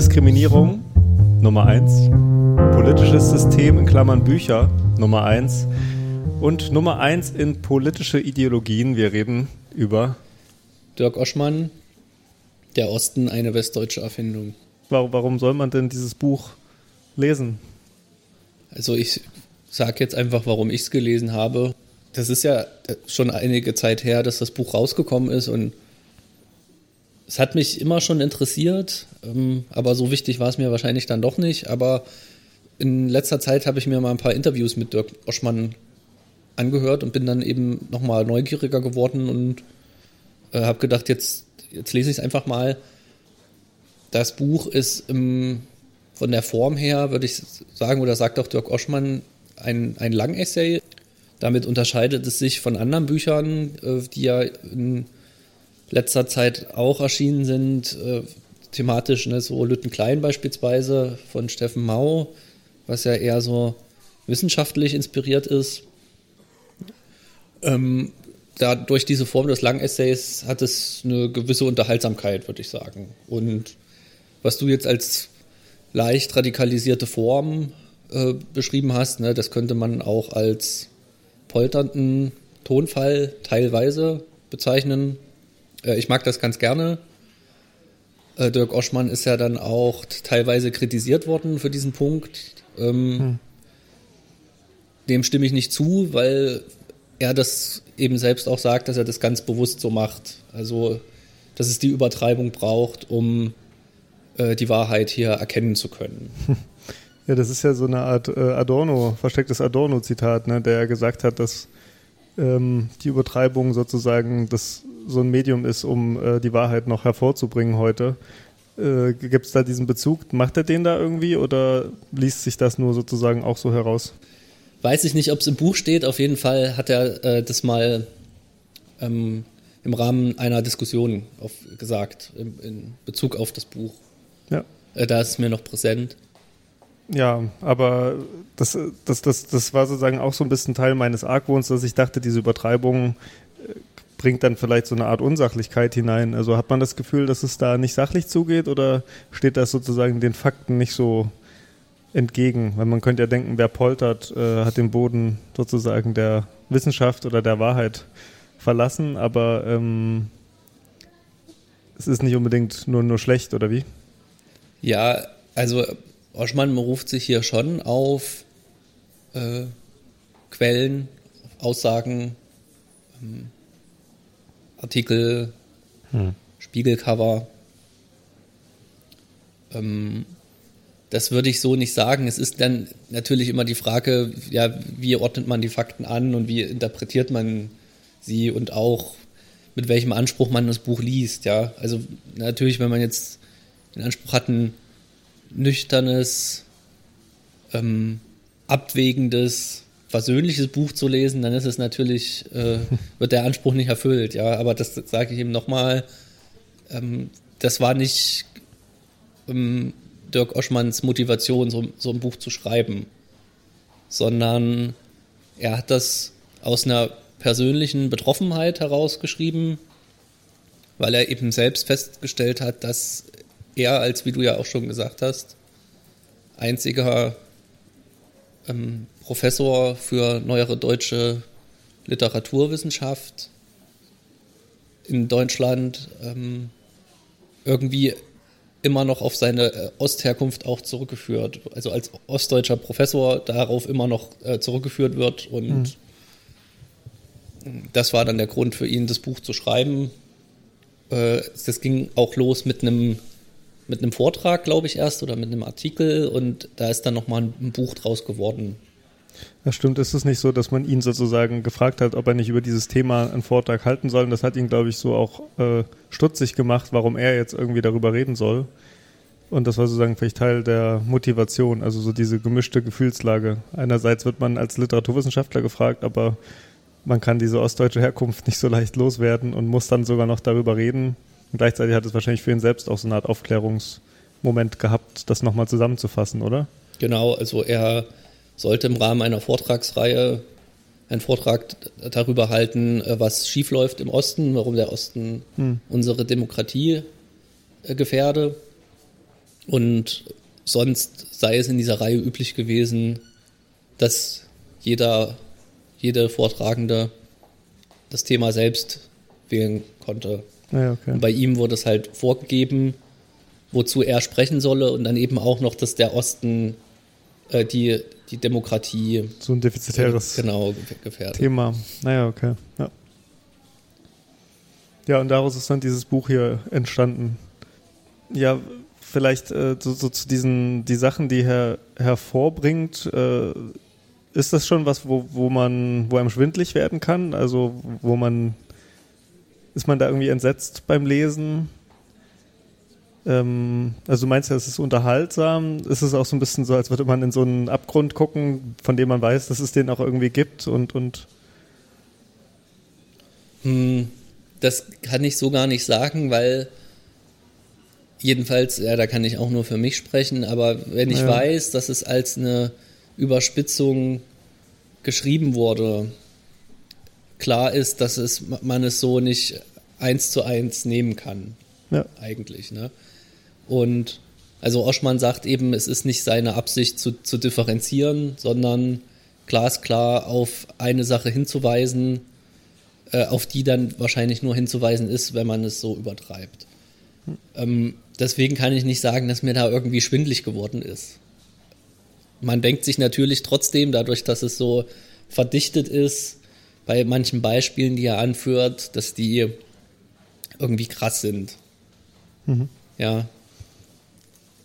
Diskriminierung Nummer 1. Politisches System in Klammern Bücher Nummer 1. Und Nummer 1 in politische Ideologien. Wir reden über Dirk Oschmann, Der Osten, eine westdeutsche Erfindung. Warum, warum soll man denn dieses Buch lesen? Also ich sage jetzt einfach, warum ich es gelesen habe. Das ist ja schon einige Zeit her, dass das Buch rausgekommen ist und es hat mich immer schon interessiert, ähm, aber so wichtig war es mir wahrscheinlich dann doch nicht. Aber in letzter Zeit habe ich mir mal ein paar Interviews mit Dirk Oschmann angehört und bin dann eben nochmal neugieriger geworden und äh, habe gedacht, jetzt, jetzt lese ich es einfach mal. Das Buch ist im, von der Form her, würde ich sagen, oder sagt auch Dirk Oschmann, ein, ein Langessay. Damit unterscheidet es sich von anderen Büchern, äh, die ja in letzter Zeit auch erschienen sind, äh, thematisch, ne, so Lütten Klein beispielsweise von Steffen Mau, was ja eher so wissenschaftlich inspiriert ist. Ähm, da durch diese Form des Langessays hat es eine gewisse Unterhaltsamkeit, würde ich sagen. Und was du jetzt als leicht radikalisierte Form äh, beschrieben hast, ne, das könnte man auch als polternden Tonfall teilweise bezeichnen. Äh, ich mag das ganz gerne. Äh, Dirk Oschmann ist ja dann auch teilweise kritisiert worden für diesen Punkt. Ähm, hm. Dem stimme ich nicht zu, weil er das eben selbst auch sagt, dass er das ganz bewusst so macht. Also, dass es die Übertreibung braucht, um äh, die Wahrheit hier erkennen zu können. Ja, das ist ja so eine Art äh, Adorno, verstecktes Adorno-Zitat, ne, der ja gesagt hat, dass ähm, die Übertreibung sozusagen das so ein Medium ist, um äh, die Wahrheit noch hervorzubringen heute. Äh, Gibt es da diesen Bezug? Macht er den da irgendwie oder liest sich das nur sozusagen auch so heraus? Weiß ich nicht, ob es im Buch steht. Auf jeden Fall hat er äh, das mal ähm, im Rahmen einer Diskussion auf, gesagt, in, in, Bezug auf das Buch. Ja. Äh, da ist es mir noch präsent. Ja, aber das, das, das, das war sozusagen auch so ein bisschen Teil meines Argwohns, dass ich dachte, diese Übertreibung äh, bringt dann vielleicht so eine Art Unsachlichkeit hinein. Also hat man das Gefühl, dass es da nicht sachlich zugeht oder steht das sozusagen den Fakten nicht so entgegen? Weil man könnte ja denken, wer poltert, äh, hat den Boden sozusagen der Wissenschaft oder der Wahrheit verlassen, aber ähm, es ist nicht unbedingt nur, nur schlecht, oder wie? Ja, also Oschmann beruft sich hier schon auf äh, Quellen, Aussagen, ähm, Artikel, hm. Spiegelcover. Ähm, das würde ich so nicht sagen. Es ist dann natürlich immer die Frage, ja, wie ordnet man die Fakten an und wie interpretiert man sie und auch mit welchem Anspruch man das Buch liest, ja. Also natürlich, wenn man jetzt den Anspruch hat, ein nüchternes, ähm, abwägendes, versöhnliches Buch zu lesen, dann ist es natürlich, äh, wird der Anspruch nicht erfüllt, ja. Aber das sage ich eben nochmal, ähm, das war nicht ähm, Dirk Oschmanns Motivation, so, so ein Buch zu schreiben, sondern er hat das aus einer persönlichen Betroffenheit herausgeschrieben, weil er eben selbst festgestellt hat, dass er als, wie du ja auch schon gesagt hast, einziger ähm, Professor für neuere deutsche Literaturwissenschaft in Deutschland ähm, irgendwie immer noch auf seine äh, Ostherkunft auch zurückgeführt. Also als ostdeutscher Professor darauf immer noch äh, zurückgeführt wird. Und mhm. das war dann der Grund für ihn, das Buch zu schreiben. Äh, das ging auch los mit einem mit einem Vortrag, glaube ich, erst oder mit einem Artikel und da ist dann nochmal ein Buch draus geworden. Ja, stimmt. Ist es nicht so, dass man ihn sozusagen gefragt hat, ob er nicht über dieses Thema einen Vortrag halten soll? Und das hat ihn, glaube ich, so auch äh, stutzig gemacht, warum er jetzt irgendwie darüber reden soll. Und das war sozusagen vielleicht Teil der Motivation, also so diese gemischte Gefühlslage. Einerseits wird man als Literaturwissenschaftler gefragt, aber man kann diese ostdeutsche Herkunft nicht so leicht loswerden und muss dann sogar noch darüber reden. Und gleichzeitig hat es wahrscheinlich für ihn selbst auch so eine Art Aufklärungsmoment gehabt, das nochmal zusammenzufassen, oder? Genau, also er sollte im Rahmen einer Vortragsreihe einen Vortrag darüber halten, äh, was schiefläuft im Osten, warum der Osten hm. unsere Demokratie äh, gefährde. Und sonst sei es in dieser Reihe üblich gewesen, dass jeder, jede Vortragende das Thema selbst wählen konnte. Ja, okay. Bei ihm wurde es halt vorgegeben, wozu er sprechen solle und dann eben auch noch, dass der Osten äh, die, die Demokratie So ein defizitäres genau gefährdet. Thema. Naja, okay. Ja. ja, und daraus ist dann dieses Buch hier entstanden. Ja, vielleicht äh, so, so zu diesen die Sachen, die er hervorbringt, äh, ist das schon was, wo, wo man, wo einem schwindlig werden kann? Also wo man ist man da irgendwie entsetzt beim Lesen? Ähm, also du meinst ja, es ist unterhaltsam. Ist es auch so ein bisschen so, als würde man in so einen Abgrund gucken, von dem man weiß, dass es den auch irgendwie gibt und, und Hm, das kann ich so gar nicht sagen, weil jedenfalls, ja, da kann ich auch nur für mich sprechen, aber wenn ich Ja. weiß, dass es als eine Überspitzung geschrieben wurde, klar ist, dass es, man es so nicht eins zu eins nehmen kann, ja. eigentlich. Ne? Und also Oschmann sagt eben, es ist nicht seine Absicht zu, zu differenzieren, sondern glasklar auf eine Sache hinzuweisen, äh, auf die dann wahrscheinlich nur hinzuweisen ist, wenn man es so übertreibt. Ähm, deswegen kann ich nicht sagen, dass mir da irgendwie schwindlig geworden ist. Man denkt sich natürlich trotzdem, dadurch, dass es so verdichtet ist, bei manchen Beispielen, die er anführt, dass die irgendwie krass sind. Ja.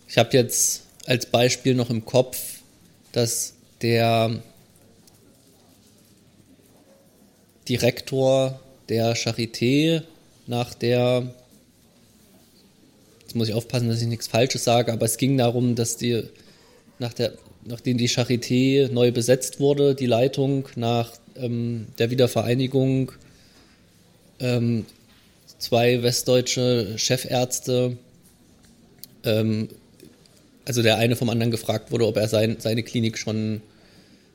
Ich habe jetzt als Beispiel noch im Kopf, dass der Direktor der Charité nach der, jetzt muss ich aufpassen, dass ich nichts Falsches sage, aber es ging darum, dass die, nach der, nachdem die Charité neu besetzt wurde, die Leitung nach ähm, der Wiedervereinigung, ähm, zwei westdeutsche Chefärzte, ähm, also der eine vom anderen gefragt wurde, ob er sein, seine Klinik schon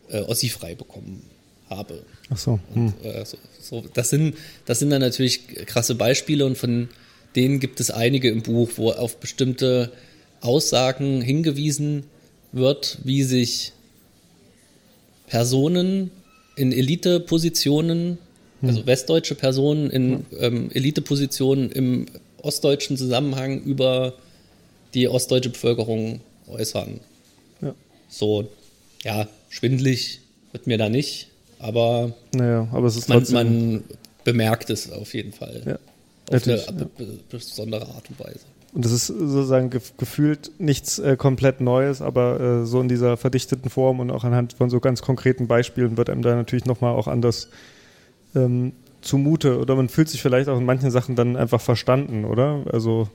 äh, ossifrei bekommen habe. Ach so. Hm. Äh, so, so, das, sind, das sind dann natürlich krasse Beispiele und von denen gibt es einige im Buch, wo auf bestimmte Aussagen hingewiesen wird, wie sich Personen in Elitepositionen, also westdeutsche Personen in ähm, Elitepositionen im ostdeutschen Zusammenhang über die ostdeutsche Bevölkerung äußern. Ja. So, ja, schwindlig wird mir da nicht, aber Naja, aber es ist man, man bemerkt es auf jeden Fall. ja. Auf eine ja. be- be- besondere Art und Weise. Und das ist sozusagen gef gefühlt nichts äh, komplett Neues, aber äh, so in dieser verdichteten Form und auch anhand von so ganz konkreten Beispielen wird einem da natürlich nochmal auch anders ähm, zumute. Oder man fühlt sich vielleicht auch in manchen Sachen dann einfach verstanden, oder? Also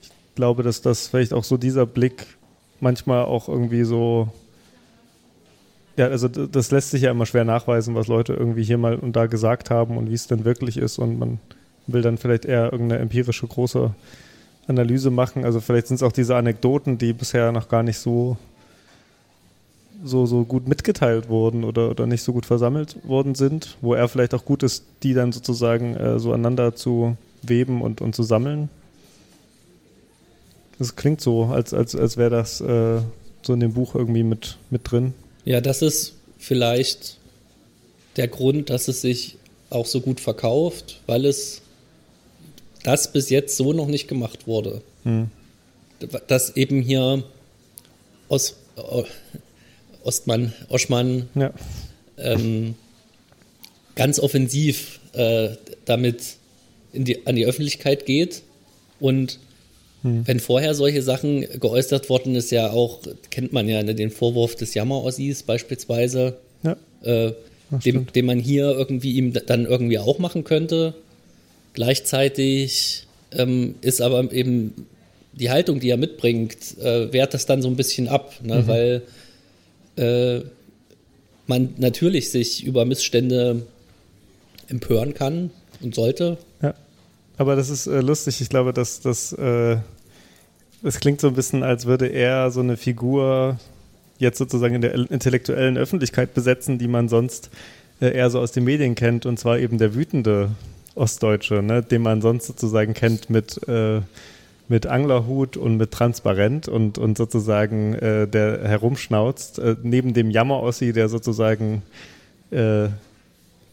ich glaube, dass das vielleicht auch so dieser Blick manchmal auch irgendwie so. Ja, also das lässt sich ja immer schwer nachweisen, was Leute irgendwie hier mal und da gesagt haben und wie es denn wirklich ist. Und man will dann vielleicht eher irgendeine empirische große Analyse machen. Also vielleicht sind es auch diese Anekdoten, die bisher noch gar nicht so, so, so gut mitgeteilt wurden oder, oder nicht so gut versammelt worden sind, wo er vielleicht auch gut ist, die dann sozusagen äh, so aneinander zu weben und, und zu sammeln. Das klingt so, als, als, als wäre das äh, so in dem Buch irgendwie mit, mit drin. Ja, das ist vielleicht der Grund, dass es sich auch so gut verkauft, weil es das bis jetzt so noch nicht gemacht wurde. Hm. Dass eben hier Os, O- Ostmann, Oschmann Ja. ähm, ganz offensiv äh, damit in die, an die Öffentlichkeit geht. Und wenn vorher solche Sachen geäußert worden ist, ja auch, kennt man ja ne, den Vorwurf des Jammer-Ossis beispielsweise, Ja. äh, dem, den man hier irgendwie ihm dann irgendwie auch machen könnte. Gleichzeitig ähm, ist aber eben die Haltung, die er mitbringt, äh, wehrt das dann so ein bisschen ab, ne? weil äh, man natürlich sich über Missstände empören kann und sollte. Ja. Aber das ist äh, lustig. Ich glaube, dass das, äh, das klingt so ein bisschen, als würde er so eine Figur jetzt sozusagen in der intellektuellen Öffentlichkeit besetzen, die man sonst äh, eher so aus den Medien kennt, und zwar eben der wütende Ostdeutsche, ne, den man sonst sozusagen kennt mit, äh, mit Anglerhut und mit Transparent und, und sozusagen äh, der herumschnauzt, äh, neben dem Jammer-Ossi, der sozusagen äh,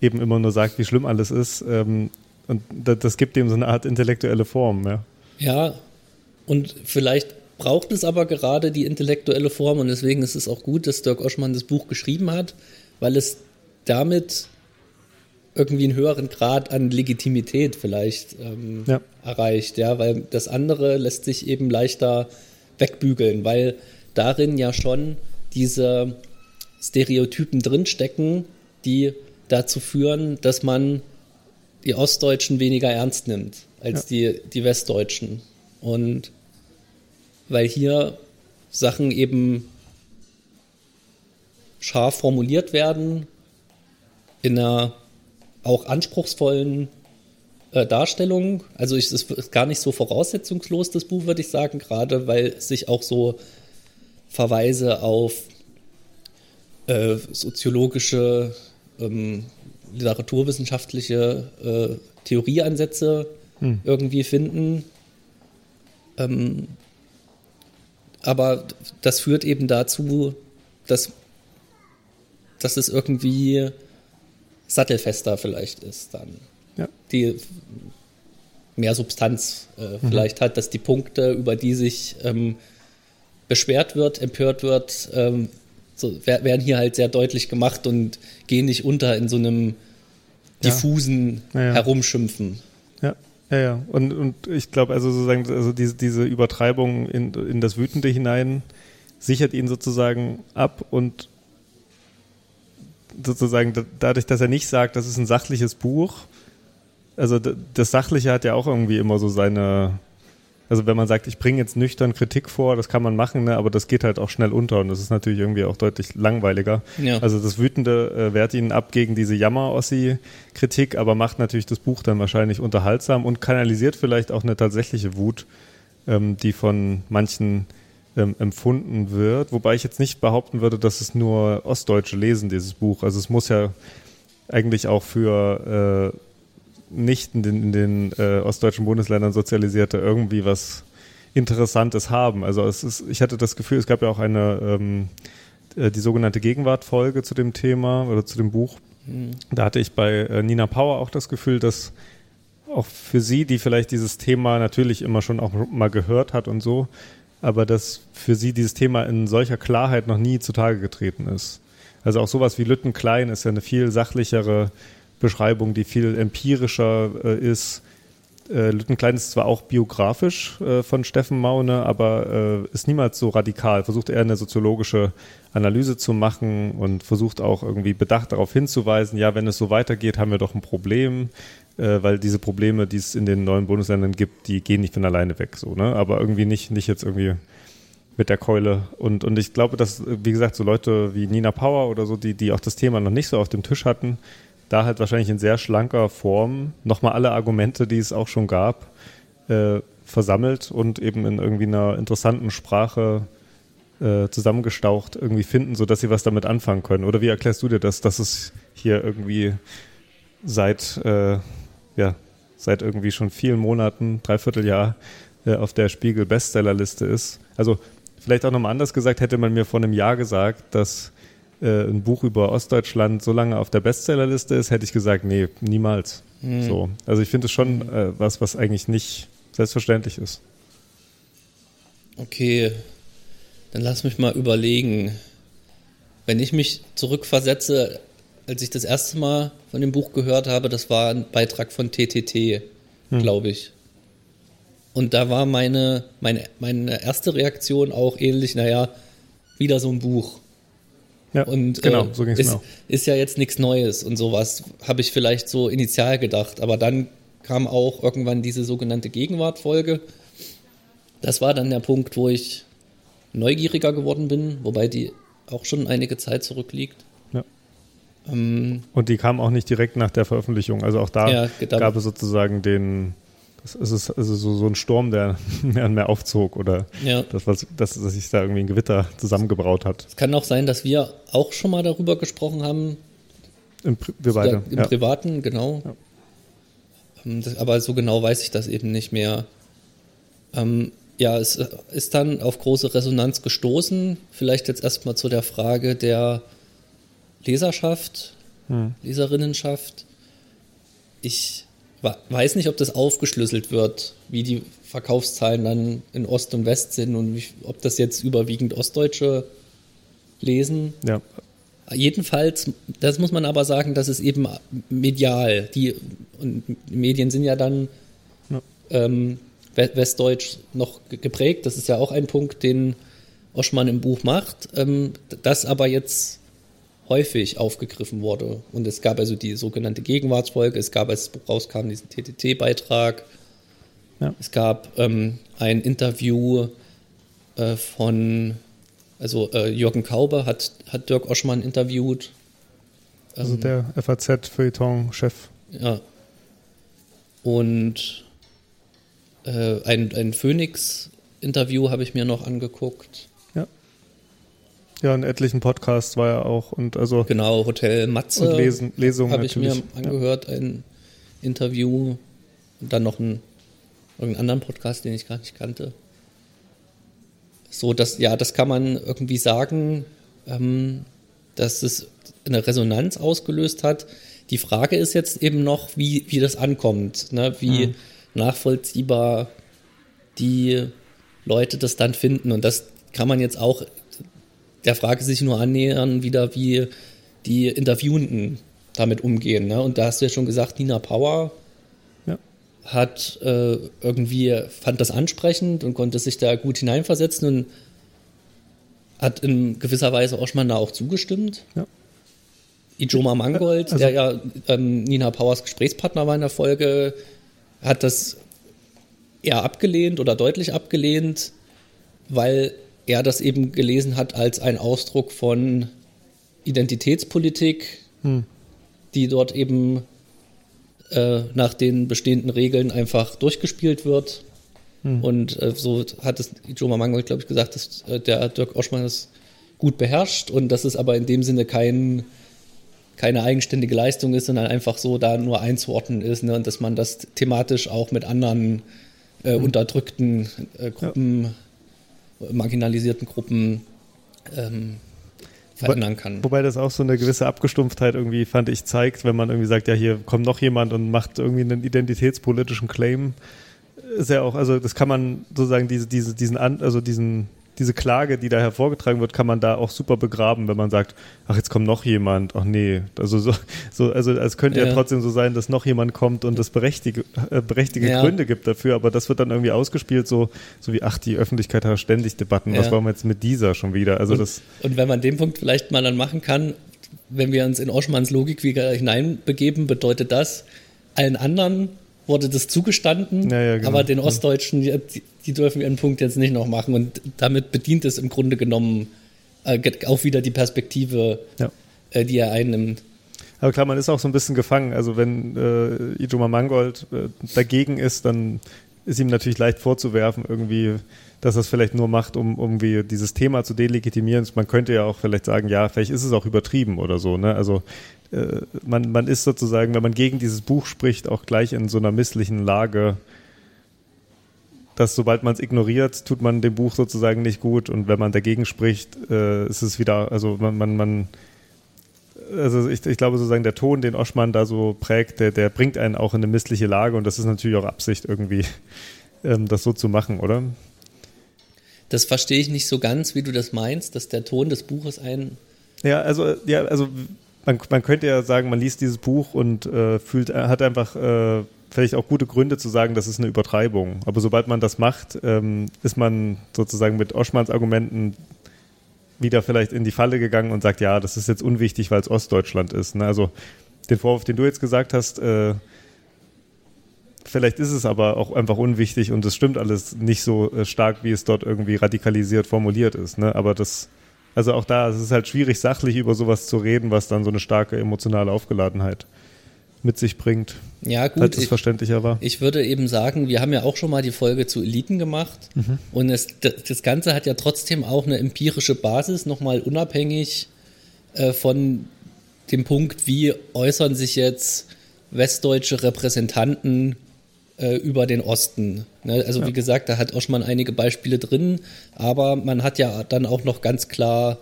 eben immer nur sagt, wie schlimm alles ist. Ähm, und das, das, gibt dem so eine Art intellektuelle Form. Ja, ja und vielleicht braucht es aber gerade die intellektuelle Form und deswegen ist es auch gut, dass Dirk Oschmann das Buch geschrieben hat, weil es damit irgendwie einen höheren Grad an Legitimität vielleicht ähm, ja. erreicht, ja, weil das andere lässt sich eben leichter wegbügeln, weil darin ja schon diese Stereotypen drinstecken, die dazu führen, dass man die Ostdeutschen weniger ernst nimmt als ja. die, die Westdeutschen. Und weil hier Sachen eben scharf formuliert werden, in einer auch anspruchsvollen äh, Darstellung. Also es ist gar nicht so voraussetzungslos, das Buch, würde ich sagen, gerade weil sich auch so Verweise auf äh, soziologische, ähm, literaturwissenschaftliche äh, Theorieansätze hm. irgendwie finden. Ähm, aber das führt eben dazu, dass, dass es irgendwie sattelfester vielleicht ist dann. Ja. Die mehr Substanz äh, mhm. vielleicht hat, dass die Punkte, über die sich ähm, beschwert wird, empört wird, ähm, so, werden hier halt sehr deutlich gemacht und gehen nicht unter in so einem diffusen ja. Ja, Herumschimpfen. Ja. Ja, ja. Und, und ich glaube, also sozusagen, also diese, diese Übertreibung in, in das Wütende hinein sichert ihn sozusagen ab und sozusagen dadurch, dass er nicht sagt, das ist ein sachliches Buch, also das Sachliche hat ja auch irgendwie immer so seine, also wenn man sagt, ich bringe jetzt nüchtern Kritik vor, das kann man machen, ne, aber das geht halt auch schnell unter und das ist natürlich irgendwie auch deutlich langweiliger. Ja. Also das Wütende äh, wehrt ihn ab gegen diese Jammer-Ossi-Kritik, aber macht natürlich das Buch dann wahrscheinlich unterhaltsam und kanalisiert vielleicht auch eine tatsächliche Wut, ähm, die von manchen ähm, empfunden wird. Wobei ich jetzt nicht behaupten würde, dass es nur Ostdeutsche lesen, dieses Buch. Also es muss ja eigentlich auch für äh, nicht in den, in den äh, ostdeutschen Bundesländern sozialisierte irgendwie was Interessantes haben. Also es ist, ich hatte das Gefühl, es gab ja auch eine ähm, äh, die sogenannte Gegenwartfolge zu dem Thema oder zu dem Buch. Mhm. Da hatte ich bei äh, Nina Power auch das Gefühl, dass auch für sie, die vielleicht dieses Thema natürlich immer schon auch mal gehört hat und so, aber dass für sie dieses Thema in solcher Klarheit noch nie zutage getreten ist. Also auch sowas wie Lütten Klein ist ja eine viel sachlichere Beschreibung, die viel empirischer äh, ist. Äh, Lüttenklein ist zwar auch biografisch äh, von Steffen Maune, aber äh, ist niemals so radikal. Versucht eher eine soziologische Analyse zu machen und versucht auch irgendwie bedacht darauf hinzuweisen, ja, wenn es so weitergeht, haben wir doch ein Problem, äh, weil diese Probleme, die es in den neuen Bundesländern gibt, die gehen nicht von alleine weg, so, ne? Aber irgendwie nicht, nicht jetzt irgendwie mit der Keule. Und, und ich glaube, dass, wie gesagt, so Leute wie Nina Power oder so, die, die auch das Thema noch nicht so auf dem Tisch hatten, da halt wahrscheinlich in sehr schlanker Form nochmal alle Argumente, die es auch schon gab, äh, versammelt und eben in irgendwie einer interessanten Sprache äh, zusammengestaucht irgendwie finden, sodass sie was damit anfangen können. Oder wie erklärst du dir das, dass es hier irgendwie seit, äh, ja, seit irgendwie schon vielen Monaten, dreiviertel Jahr äh, auf der Spiegel Bestsellerliste ist? Also vielleicht auch nochmal anders gesagt, hätte man mir vor einem Jahr gesagt, dass äh, ein Buch über Ostdeutschland so lange auf der Bestsellerliste ist, hätte ich gesagt, nee, niemals. Mhm. So. Also ich finde es schon äh, was, was eigentlich nicht selbstverständlich ist. Okay, dann lass mich mal überlegen. Wenn ich mich zurückversetze, als ich das erste Mal von dem Buch gehört habe, das war ein Beitrag von TTT, hm. glaube ich. Und da war meine, meine, meine erste Reaktion auch ähnlich, naja, wieder so ein Buch. Ja, und genau, äh, so ist, mir auch. ist ja jetzt nichts Neues und sowas, habe ich vielleicht so initial gedacht. Aber dann kam auch irgendwann diese sogenannte Gegenwartfolge. Das war dann der Punkt, wo ich neugieriger geworden bin, wobei die auch schon einige Zeit zurückliegt. Ähm, und die kam auch nicht direkt nach der Veröffentlichung. Also auch da ja, gab es sozusagen den, es ist also so, so ein Sturm, der mehr und mehr aufzog oder ja. das, was, dass, dass sich da irgendwie ein Gewitter zusammengebraut hat. Es kann auch sein, dass wir auch schon mal darüber gesprochen haben. Im, wir beide. Im ja. Privaten, genau. Ähm, das, aber so genau weiß ich das eben nicht mehr. Ähm, ja, es ist dann auf große Resonanz gestoßen. Vielleicht jetzt erstmal zu der Frage der Leserschaft, hm. Leserinnenschaft. Ich weiß nicht, ob das aufgeschlüsselt wird, wie die Verkaufszahlen dann in Ost und West sind und wie, ob das jetzt überwiegend Ostdeutsche lesen. Ja. Jedenfalls, das muss man aber sagen, das ist eben medial. Die und Medien sind ja dann ja. Ähm, Westdeutsch noch geprägt. Das ist ja auch ein Punkt, den Oschmann im Buch macht, ähm, das aber jetzt häufig aufgegriffen wurde. Und es gab also die sogenannte Gegenwartsfolge, es gab, als das Buch rauskam, diesen TTT-Beitrag. Ja. Es gab ähm, ein Interview äh, von, also äh, Jürgen Kaube hat, hat Dirk Oschmann interviewt. Also ähm, der FAZ-Feuilleton-Chef. Ja. Und äh, ein, ein Phoenix-Interview habe ich mir noch angeguckt. Ja. In etlichen Podcasts war er auch und also. Genau, Hotel Matze. Und Lesen, Lesungen Habe ich mir angehört, ja. ein Interview und dann noch ein, irgendeinen anderen Podcast, den ich gar nicht kannte. So, dass, ja, das kann man irgendwie sagen, ähm, dass es eine Resonanz ausgelöst hat. Die Frage ist jetzt eben noch, wie, wie das ankommt, ne? wie, mhm nachvollziehbar die Leute das dann finden. Und das kann man jetzt auch der Frage sich nur annähern, wieder wie die Interviewenden damit umgehen. Ne? Und da hast du ja schon gesagt, Nina Power ja. hat äh, irgendwie, fand das ansprechend und konnte sich da gut hineinversetzen und hat in gewisser Weise Oschmann da auch zugestimmt. Ja. Ijoma Mangold, also, der ja ähm, Nina Powers Gesprächspartner war in der Folge, hat das eher abgelehnt oder deutlich abgelehnt, weil er das eben gelesen hat als ein Ausdruck von Identitätspolitik, hm. die dort eben äh, nach den bestehenden Regeln einfach durchgespielt wird. Hm. Und äh, so hat es Joma Mangold, glaube ich, gesagt, dass äh, der Dirk Oschmann das gut beherrscht und dass es aber in dem Sinne kein keine eigenständige Leistung ist, sondern einfach so da nur einzuordnen ist ne? und dass man das thematisch auch mit anderen äh, mhm. unterdrückten äh, Gruppen, ja. Marginalisierten Gruppen ähm, verändern kann. Wobei das auch so eine gewisse Abgestumpftheit irgendwie, fand ich, zeigt, wenn man irgendwie sagt, ja, hier kommt noch jemand und macht irgendwie einen identitätspolitischen Claim. Ist ja auch, also das kann man sozusagen diese, diese, diesen, also diesen diese Klage, die da hervorgetragen wird, kann man da auch super begraben, wenn man sagt, ach, jetzt kommt noch jemand, ach nee. Also so, so also es könnte ja. ja trotzdem so sein, dass noch jemand kommt und es berechtige, äh, berechtigte ja. Gründe gibt dafür, aber das wird dann irgendwie ausgespielt, so, so wie, ach, die Öffentlichkeit hat ständig Debatten, ja. was wollen wir jetzt mit dieser schon wieder? Also und, das. Und wenn man den Punkt vielleicht mal dann machen kann, wenn wir uns in Oschmanns Logik wieder hineinbegeben, bedeutet das, allen anderen wurde das zugestanden, ja, ja, genau. aber den Ostdeutschen, die, die, dürfen ihren Punkt jetzt nicht noch machen. Und damit bedient es im Grunde genommen äh, auch wieder die Perspektive, ja. äh, die er einnimmt. Aber klar, man ist auch so ein bisschen gefangen. Also wenn äh, Ijoma Mangold äh, dagegen ist, dann ist ihm natürlich leicht vorzuwerfen, irgendwie, dass es vielleicht nur macht, um irgendwie dieses Thema zu delegitimieren. Man könnte ja auch vielleicht sagen, ja, vielleicht ist es auch übertrieben oder so. Ne? Also äh, man, man ist sozusagen, wenn man gegen dieses Buch spricht, auch gleich in so einer misslichen Lage, dass sobald man es ignoriert, tut man dem Buch sozusagen nicht gut und wenn man dagegen spricht, äh, ist es wieder, also man, man, man also ich, ich, glaube sozusagen der Ton, den Oschmann da so prägt, der, der bringt einen auch in eine missliche Lage und das ist natürlich auch Absicht irgendwie, ähm, das so zu machen, oder? Das verstehe ich nicht so ganz, wie du das meinst, dass der Ton des Buches einen. Ja, also, ja, also man, man könnte ja sagen, man liest dieses Buch und äh, fühlt, hat einfach äh, vielleicht auch gute Gründe zu sagen, das ist eine Übertreibung. Aber sobald man das macht, ähm, ist man sozusagen mit Oschmanns Argumenten wieder vielleicht in die Falle gegangen und sagt, ja, das ist jetzt unwichtig, weil es Ostdeutschland ist. Ne? Also den Vorwurf, den du jetzt gesagt hast, äh, vielleicht ist es aber auch einfach unwichtig und es stimmt alles nicht so äh, stark, wie es dort irgendwie radikalisiert formuliert ist. Ne? Aber das also auch da, es ist halt schwierig, sachlich über sowas zu reden, was dann so eine starke emotionale Aufgeladenheit mit sich bringt. Ja, gut. Als es verständlicher war. Ich würde eben sagen, wir haben ja auch schon mal die Folge zu Eliten gemacht. Mhm. Und es, das Ganze hat ja trotzdem auch eine empirische Basis, nochmal unabhängig äh, von dem Punkt, wie äußern sich jetzt westdeutsche Repräsentanten äh, über den Osten. Ne? Also ja. wie gesagt, da hat Oschmann einige Beispiele drin, aber man hat ja dann auch noch ganz klar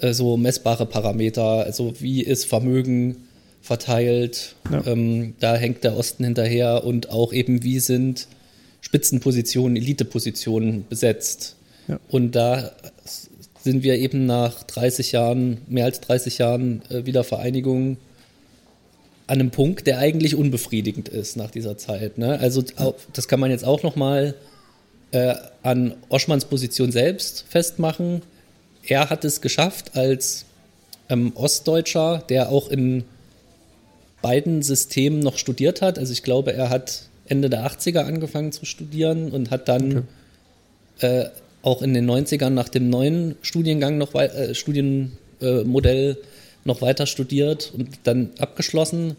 äh, so messbare Parameter, also wie ist Vermögen verteilt, ja. ähm, da hängt der Osten hinterher und auch eben wie sind Spitzenpositionen, Elitepositionen besetzt. Ja. Und da sind wir eben nach 30 Jahren, mehr als 30 Jahren äh, Wiedervereinigung an einem Punkt, der eigentlich unbefriedigend ist nach dieser Zeit. Ne? Also das kann man jetzt auch nochmal äh, an Oschmanns Position selbst festmachen. Er hat es geschafft als ähm, Ostdeutscher, der auch in beiden Systemen noch studiert hat. Also ich glaube, er hat Ende der 80er angefangen zu studieren und hat dann okay. äh, auch in den 90ern nach dem neuen Studiengang noch äh, Studienmodell noch weiter studiert und dann abgeschlossen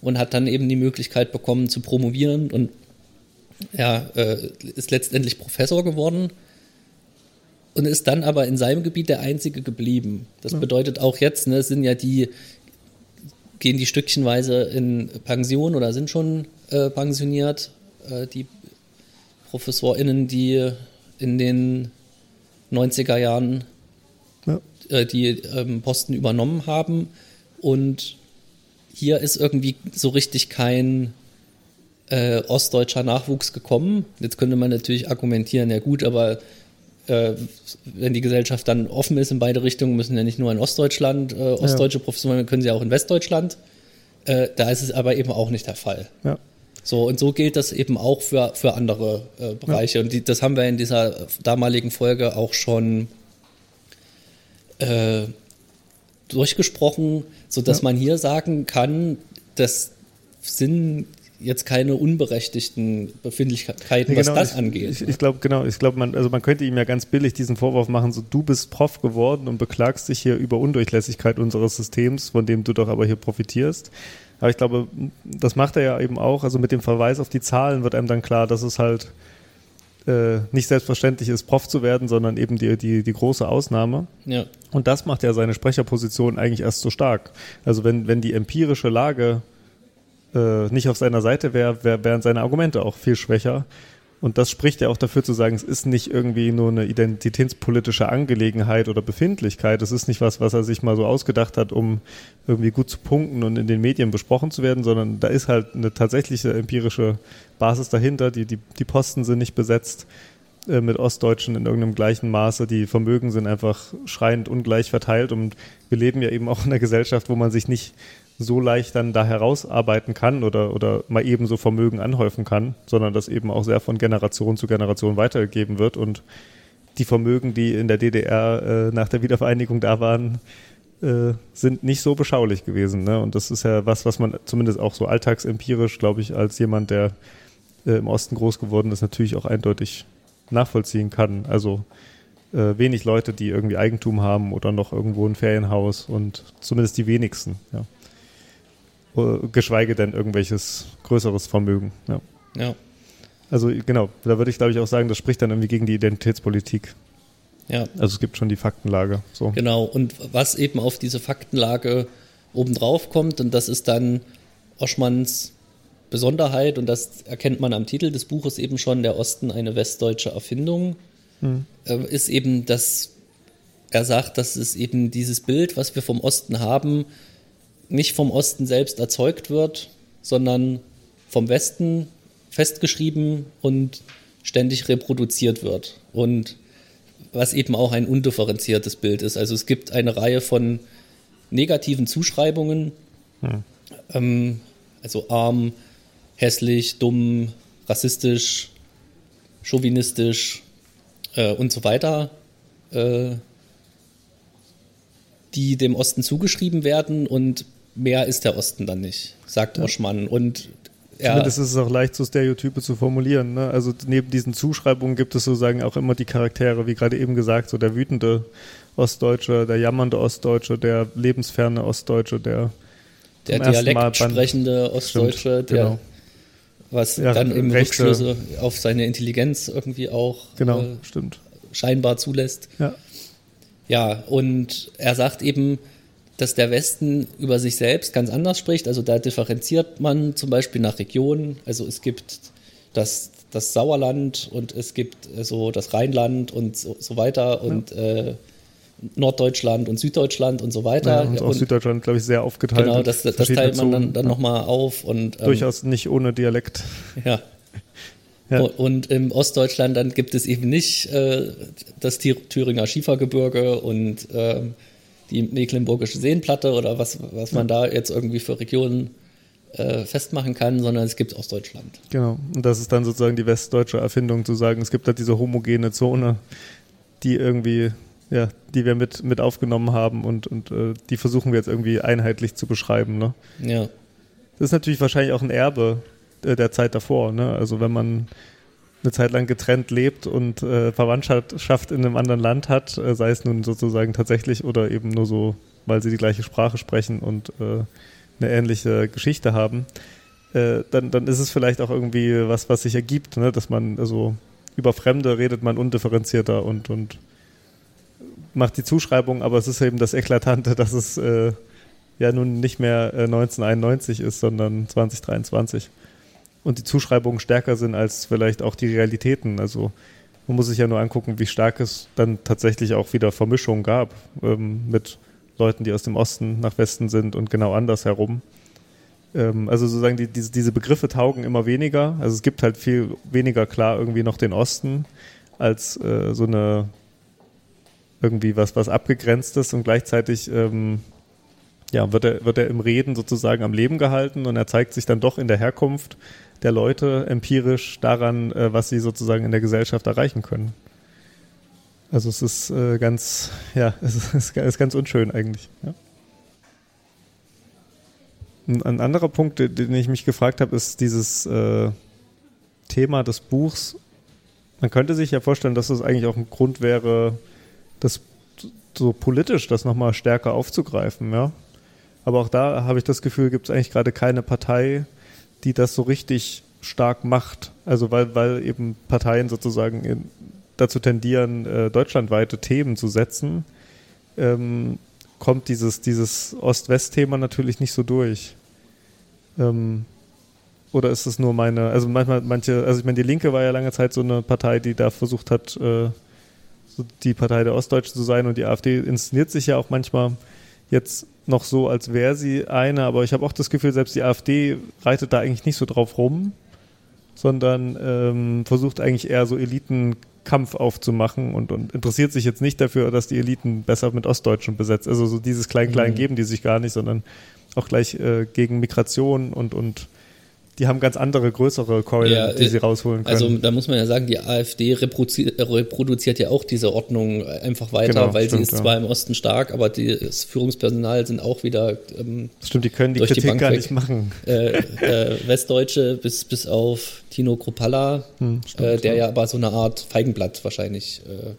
und hat dann eben die Möglichkeit bekommen zu promovieren und er äh, ist letztendlich Professor geworden und ist dann aber in seinem Gebiet der Einzige geblieben. Das ja. bedeutet auch jetzt, ne, sind ja die, gehen die stückchenweise in Pension oder sind schon äh, pensioniert, äh, die ProfessorInnen, die in den 90er Jahren ja. Äh, die ähm, Posten übernommen haben. Und hier ist irgendwie so richtig kein äh, ostdeutscher Nachwuchs gekommen. Jetzt könnte man natürlich argumentieren, ja gut, aber äh, wenn die Gesellschaft dann offen ist in beide Richtungen, müssen ja nicht nur in Ostdeutschland äh, ostdeutsche ja. Professoren, können sie auch in Westdeutschland. Äh, da ist es aber eben auch nicht der Fall. Ja. So, und so gilt das eben auch für, für andere äh, Bereiche. Ja. Und die, das haben wir in dieser damaligen Folge auch schon äh, durchgesprochen, sodass ja. man hier sagen kann, das sind jetzt keine unberechtigten Befindlichkeiten, genau, was das ich, angeht. Ich, ich glaube, genau, ich glaube, man, also man könnte ihm ja ganz billig diesen Vorwurf machen, so du bist Prof geworden und beklagst dich hier über Undurchlässigkeit unseres Systems, von dem du doch aber hier profitierst. Aber ich glaube, das macht er ja eben auch. Also mit dem Verweis auf die Zahlen wird einem dann klar, dass es halt äh, nicht selbstverständlich ist, Prof zu werden, sondern eben die, die, die große Ausnahme. Ja. Und das macht ja seine Sprecherposition eigentlich erst so stark. Also wenn, wenn die empirische Lage äh, nicht auf seiner Seite wäre, wär, wären seine Argumente auch viel schwächer. Und das spricht ja auch dafür zu sagen, es ist nicht irgendwie nur eine identitätspolitische Angelegenheit oder Befindlichkeit. Es ist nicht was, was er sich mal so ausgedacht hat, um irgendwie gut zu punkten und in den Medien besprochen zu werden, sondern da ist halt eine tatsächliche empirische Basis dahinter. Die, die, die Posten sind nicht besetzt äh, mit Ostdeutschen in irgendeinem gleichen Maße. Die Vermögen sind einfach schreiend ungleich verteilt und wir leben ja eben auch in einer Gesellschaft, wo man sich nicht so leicht dann da herausarbeiten kann oder, oder mal eben so Vermögen anhäufen kann, sondern das eben auch sehr von Generation zu Generation weitergegeben wird und die Vermögen, die in der DDR äh, nach der Wiedervereinigung da waren, äh, sind nicht so beschaulich gewesen. Ne? Und das ist ja was, was man zumindest auch so alltagsempirisch, glaube ich, als jemand, der äh, im Osten groß geworden ist, natürlich auch eindeutig nachvollziehen kann. Also äh, wenig Leute, die irgendwie Eigentum haben oder noch irgendwo ein Ferienhaus und zumindest die wenigsten. Ja. Geschweige denn irgendwelches größeres Vermögen. Ja. ja. Also genau, da würde ich glaube ich auch sagen, das spricht dann irgendwie gegen die Identitätspolitik. Ja. Also es gibt schon die Faktenlage. So. Genau, und was eben auf diese Faktenlage obendrauf kommt, und das ist dann Oschmanns Besonderheit, und das erkennt man am Titel des Buches eben schon, der Osten eine westdeutsche Erfindung, hm. äh, ist eben, dass er sagt, dass es eben dieses Bild, was wir vom Osten haben, nicht vom Osten selbst erzeugt wird, sondern vom Westen festgeschrieben und ständig reproduziert wird. Und was eben auch ein undifferenziertes Bild ist. Also es gibt eine Reihe von negativen Zuschreibungen, hm. ähm, also arm, hässlich, dumm, rassistisch, chauvinistisch äh, und so weiter, äh, die dem Osten zugeschrieben werden und mehr ist der Osten dann nicht, sagt ja. Oschmann. Und ja. Zumindest ist es auch leicht, so Stereotype zu formulieren. Ne? Also neben diesen Zuschreibungen gibt es sozusagen auch immer die Charaktere, wie gerade eben gesagt, so der wütende Ostdeutsche, der jammernde Ostdeutsche, der lebensferne Ostdeutsche, der der Dialekt sprechende Ostdeutsche, Stimmt, der genau. was ja, dann im Rechte. Rückschlüsse auf seine Intelligenz irgendwie auch genau, äh, scheinbar zulässt. Ja. ja, und er sagt eben, dass der Westen über sich selbst ganz anders spricht. Also da differenziert man zum Beispiel nach Regionen. Also es gibt das, das Sauerland und es gibt äh, so das Rheinland und so, so weiter und ja. äh, Norddeutschland und Süddeutschland und so weiter. Ja, und auch und, Süddeutschland, glaube ich, sehr aufgeteilt. Genau, das, das teilt man dann, dann ja. nochmal auf. Und, ähm, Durchaus nicht ohne Dialekt. Ja. ja. Und im Ostdeutschland dann gibt es eben nicht äh, das Thüringer Schiefergebirge und äh, die Mecklenburgische Seenplatte oder was, was man da jetzt irgendwie für Regionen äh, festmachen kann, sondern es gibt Ostdeutschland. Genau. Und das ist dann sozusagen die westdeutsche Erfindung, zu sagen, es gibt halt diese homogene Zone, die irgendwie ja, die wir mit, mit aufgenommen haben und, und äh, die versuchen wir jetzt irgendwie einheitlich zu beschreiben. Ne? Ja. Das ist natürlich wahrscheinlich auch ein Erbe äh, der Zeit davor. Ne? Also wenn man eine Zeit lang getrennt lebt und äh, Verwandtschaft in einem anderen Land hat, äh, sei es nun sozusagen tatsächlich oder eben nur so, weil sie die gleiche Sprache sprechen und äh, eine ähnliche Geschichte haben, äh, dann, dann ist es vielleicht auch irgendwie was, was sich ergibt, ne? dass man also über Fremde redet man undifferenzierter und, und macht die Zuschreibung, aber es ist eben das Eklatante, dass es äh, ja nun nicht mehr äh, 1991 ist, sondern 2023. Und die Zuschreibungen stärker sind als vielleicht auch die Realitäten. Also man muss sich ja nur angucken, wie stark es dann tatsächlich auch wieder Vermischungen gab ähm, mit Leuten, die aus dem Osten nach Westen sind und genau andersherum. Ähm, also sozusagen die, diese, diese Begriffe taugen immer weniger. Also es gibt halt viel weniger klar irgendwie noch den Osten als äh, so eine irgendwie was, was abgegrenztes und gleichzeitig ähm, ja, wird, er, wird er im Reden sozusagen am Leben gehalten und er zeigt sich dann doch in der Herkunft der Leute empirisch daran, äh, was sie sozusagen in der Gesellschaft erreichen können. Also es ist äh, ganz, ja, es ist, ist, ganz unschön eigentlich. Ja. Ein, ein, anderer Punkt, den ich mich gefragt habe, ist dieses äh, Thema des Buchs. Man könnte sich ja vorstellen, dass es eigentlich auch ein Grund wäre, das so politisch das nochmal stärker aufzugreifen, ja. Aber auch da habe ich das Gefühl, gibt es eigentlich gerade keine Partei, die das so richtig stark macht. Also weil, weil eben Parteien sozusagen in, dazu tendieren, äh, deutschlandweite Themen zu setzen, ähm, kommt dieses, dieses Ost-West-Thema natürlich nicht so durch. Ähm, oder ist es nur meine, also manchmal, manche, also ich meine, die Linke war ja lange Zeit so eine Partei, die da versucht hat, äh, die Partei der Ostdeutschen zu sein und die AfD inszeniert sich ja auch manchmal jetzt noch so, als wäre sie eine, aber ich habe auch das Gefühl, selbst die AfD reitet da eigentlich nicht so drauf rum, sondern ähm, versucht eigentlich eher so Elitenkampf aufzumachen und, und interessiert sich jetzt nicht dafür, dass die Eliten besser mit Ostdeutschen besetzt. Also so dieses Klein-Klein mhm. geben die sich gar nicht, sondern auch gleich äh, gegen Migration und, und die haben ganz andere, größere Keule, ja, die sie rausholen können. Also da muss man ja sagen, die AfD reproduziert, reproduziert ja auch diese Ordnung einfach weiter, genau, weil stimmt, sie ist ja. zwar im Osten stark, aber das Führungspersonal sind auch wieder ähm, Stimmt, die können die Kritik die gar nicht machen. Äh, äh, Westdeutsche bis, bis auf Tino Kropalla, hm, stimmt, äh, der ja. ja aber so eine Art Feigenblatt wahrscheinlich äh,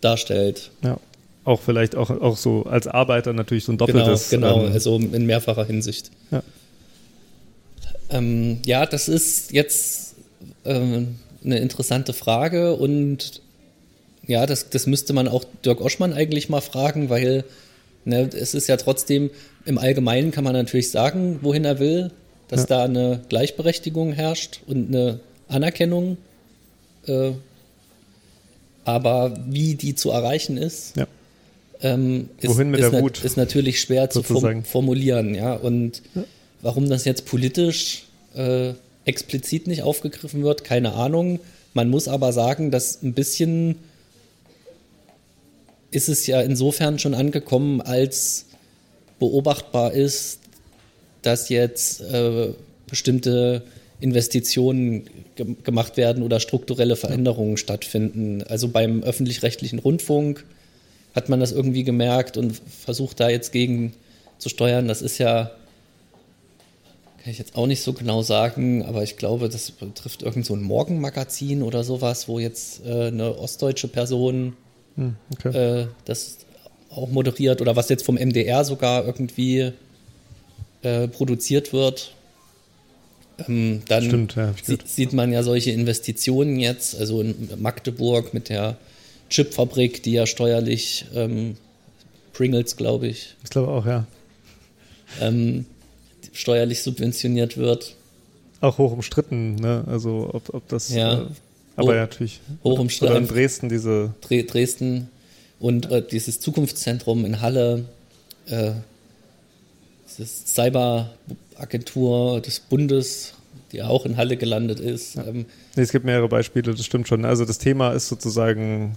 darstellt. Ja auch vielleicht auch, auch so als Arbeiter natürlich so ein doppeltes. Genau, genau ähm, also in mehrfacher Hinsicht. Ja. Ähm, ja, das ist jetzt ähm, eine interessante Frage und ja, das, das müsste man auch Dirk Oschmann eigentlich mal fragen, weil ne, es ist ja trotzdem, im Allgemeinen kann man natürlich sagen, wohin er will, dass ja. da eine Gleichberechtigung herrscht und eine Anerkennung. Äh, aber wie die zu erreichen ist, ja. ähm, ist, Wohin mit ist, der Wut, ist natürlich schwer sozusagen. zu formulieren. Ja? Und ja. Warum das jetzt politisch äh, explizit nicht aufgegriffen wird, keine Ahnung. Man muss aber sagen, dass ein bisschen ist es ja insofern schon angekommen, als beobachtbar ist, dass jetzt äh, bestimmte Investitionen ge gemacht werden oder strukturelle Veränderungen stattfinden. Also beim öffentlich-rechtlichen Rundfunk hat man das irgendwie gemerkt und versucht da jetzt gegen zu steuern. Das ist ja kann ich jetzt auch nicht so genau sagen, aber ich glaube, das betrifft irgend so ein Morgenmagazin oder sowas, wo jetzt äh, eine ostdeutsche Person hm, okay. äh, das auch moderiert oder was jetzt vom MDR sogar irgendwie äh, produziert wird. Ähm, dann Stimmt, ja, sieht, sieht man ja solche Investitionen jetzt, also in Magdeburg mit der Chipfabrik, die ja steuerlich ähm, Pringles, glaube ich. Ich glaube auch, ja. Ähm, steuerlich subventioniert wird. auch hoch umstritten, ne? Also ob, ob das Ja. äh, aber Hoch- ja, natürlich. hoch umstritten. Oder in Dresden diese Dre Dresden und äh, dieses Zukunftszentrum in Halle, äh, dieses Cyberagentur des Bundes, die auch in Halle gelandet ist. Ähm, Nee, es gibt mehrere Beispiele, das stimmt schon. Also das Thema ist sozusagen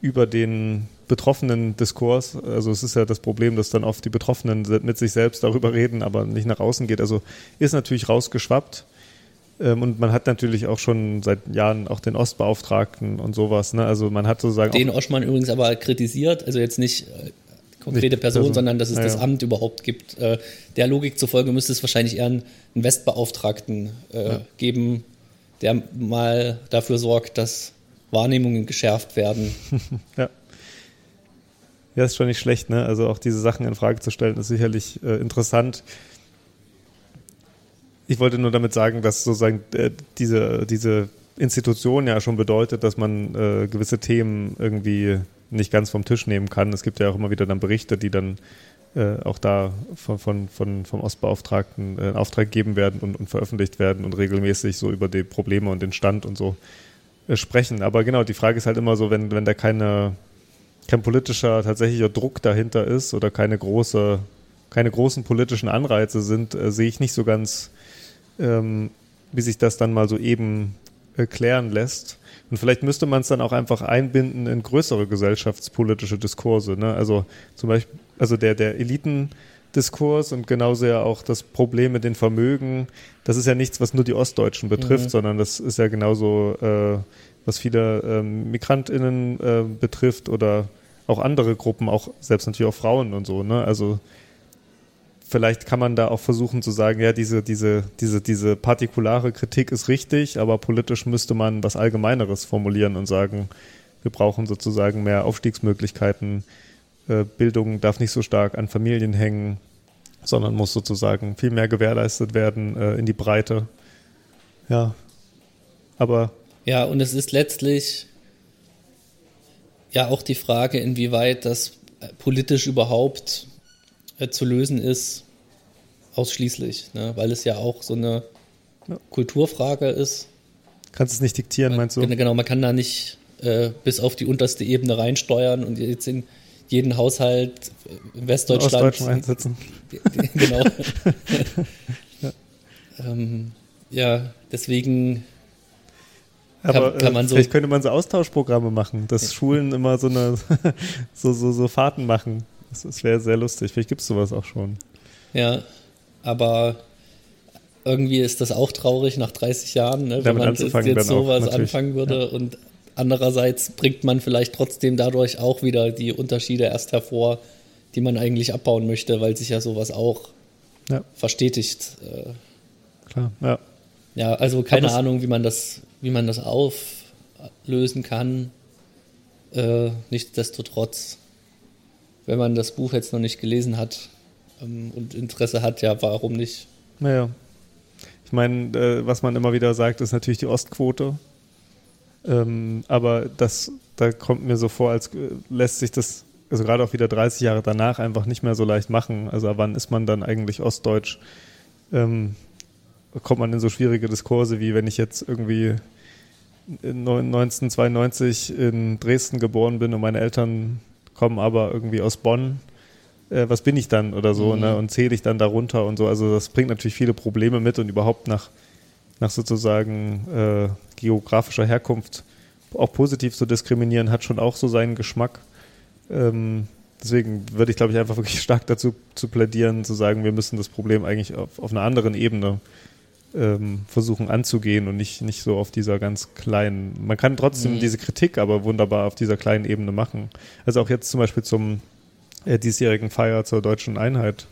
über den betroffenen Diskurs. Also es ist ja das Problem, dass dann oft die Betroffenen mit sich selbst darüber reden, aber nicht nach außen geht. Also ist natürlich rausgeschwappt. Ähm, Und man hat natürlich auch schon seit Jahren auch den Ostbeauftragten und sowas. Ne? Also man hat sozusagen den Oschmann übrigens aber kritisiert, also jetzt nicht äh, konkrete Person, Person. sondern dass es Ja, das ja. Amt überhaupt gibt. Äh, der Logik zufolge müsste es wahrscheinlich eher einen Westbeauftragten äh, geben, der mal dafür sorgt, dass Wahrnehmungen geschärft werden. ja. Ja, ist schon nicht schlecht, ne? Also auch diese Sachen in Frage zu stellen, ist sicherlich äh, interessant. Ich wollte nur damit sagen, dass sozusagen äh, diese, diese Institution ja schon bedeutet, dass man äh, gewisse Themen irgendwie nicht ganz vom Tisch nehmen kann. Es gibt ja auch immer wieder dann Berichte, die dann äh, auch da von, von, von, vom Ostbeauftragten äh, in Auftrag gegeben werden und, und veröffentlicht werden und regelmäßig so über die Probleme und den Stand und so sprechen. Aber genau, die Frage ist halt immer so, wenn, wenn da keine, kein politischer, tatsächlicher Druck dahinter ist oder keine große, keine großen politischen Anreize sind, äh, sehe ich nicht so ganz, ähm, wie sich das dann mal so eben äh, klären lässt. Und vielleicht müsste man es dann auch einfach einbinden in größere gesellschaftspolitische Diskurse. Ne? Also zum Beispiel, also der, der Elitendiskurs und genauso ja auch das Problem mit den Vermögen, das ist ja nichts, was nur die Ostdeutschen betrifft, Mhm. sondern das ist ja genauso, äh, was viele ähm, MigrantInnen äh, betrifft oder auch andere Gruppen, auch selbst natürlich auch Frauen und so. Ne? Also vielleicht kann man da auch versuchen zu sagen, ja, diese, diese, diese, diese partikulare Kritik ist richtig, aber politisch müsste man was Allgemeineres formulieren und sagen, wir brauchen sozusagen mehr Aufstiegsmöglichkeiten. Äh, Bildung darf nicht so stark an Familien hängen, sondern muss sozusagen viel mehr gewährleistet werden äh, in die Breite. Ja. Aber Ja, und es ist letztlich ja auch die Frage, inwieweit das äh, politisch überhaupt äh, zu lösen ist, ausschließlich, ne? weil es ja auch so eine Ja. Kulturfrage ist. kannst es nicht diktieren, meinst du? Genau, man kann da nicht äh, bis auf die unterste Ebene reinsteuern und jetzt in jeden Haushalt äh, in Westdeutschland Ostdeutschen einsetzen. genau. ähm, ja, deswegen Aber kann man äh, so- vielleicht könnte man so Austauschprogramme machen, dass Schulen immer so eine so, so, so Fahrten machen. Das, das wäre sehr lustig. Vielleicht gibt es sowas auch schon. Ja, aber irgendwie ist das auch traurig nach 30 Jahren, ne, wenn man jetzt, auch, sowas natürlich. anfangen würde. Und andererseits bringt man vielleicht trotzdem dadurch auch wieder die Unterschiede erst hervor, die man eigentlich abbauen möchte, weil sich ja sowas auch Ja, verstetigt. Äh, klar. Ja. Ja, also keine Ahnung, wie man das, wie man das auflösen kann. Äh, nichtsdestotrotz, wenn man das Buch jetzt noch nicht gelesen hat ähm, und Interesse hat, ja, warum nicht? Naja. Ich meine, äh, was man immer wieder sagt, ist natürlich die Ostquote. Ähm, aber das, da kommt mir so vor, als äh, lässt sich das, also gerade auch wieder 30 Jahre danach, einfach nicht mehr so leicht machen. Also wann ist man dann eigentlich ostdeutsch? Ähm, kommt man in so schwierige Diskurse, wie wenn ich jetzt irgendwie in neun- 1992 in Dresden geboren bin und meine Eltern kommen aber irgendwie aus Bonn. Äh, was bin ich dann oder so, Mhm. ne? Und zähle ich dann darunter und so. Also das bringt natürlich viele Probleme mit und überhaupt nach, nach sozusagen äh, geografischer Herkunft auch positiv zu diskriminieren, hat schon auch so seinen Geschmack. Ähm, deswegen würde ich, glaube ich, einfach wirklich stark dazu zu plädieren, zu sagen, wir müssen das Problem eigentlich auf, auf einer anderen Ebene ähm, versuchen anzugehen und nicht, nicht so auf dieser ganz kleinen. Man kann trotzdem Mhm. diese Kritik aber wunderbar auf dieser kleinen Ebene machen. Also auch jetzt zum Beispiel zum äh, diesjährigen Feier zur deutschen Einheit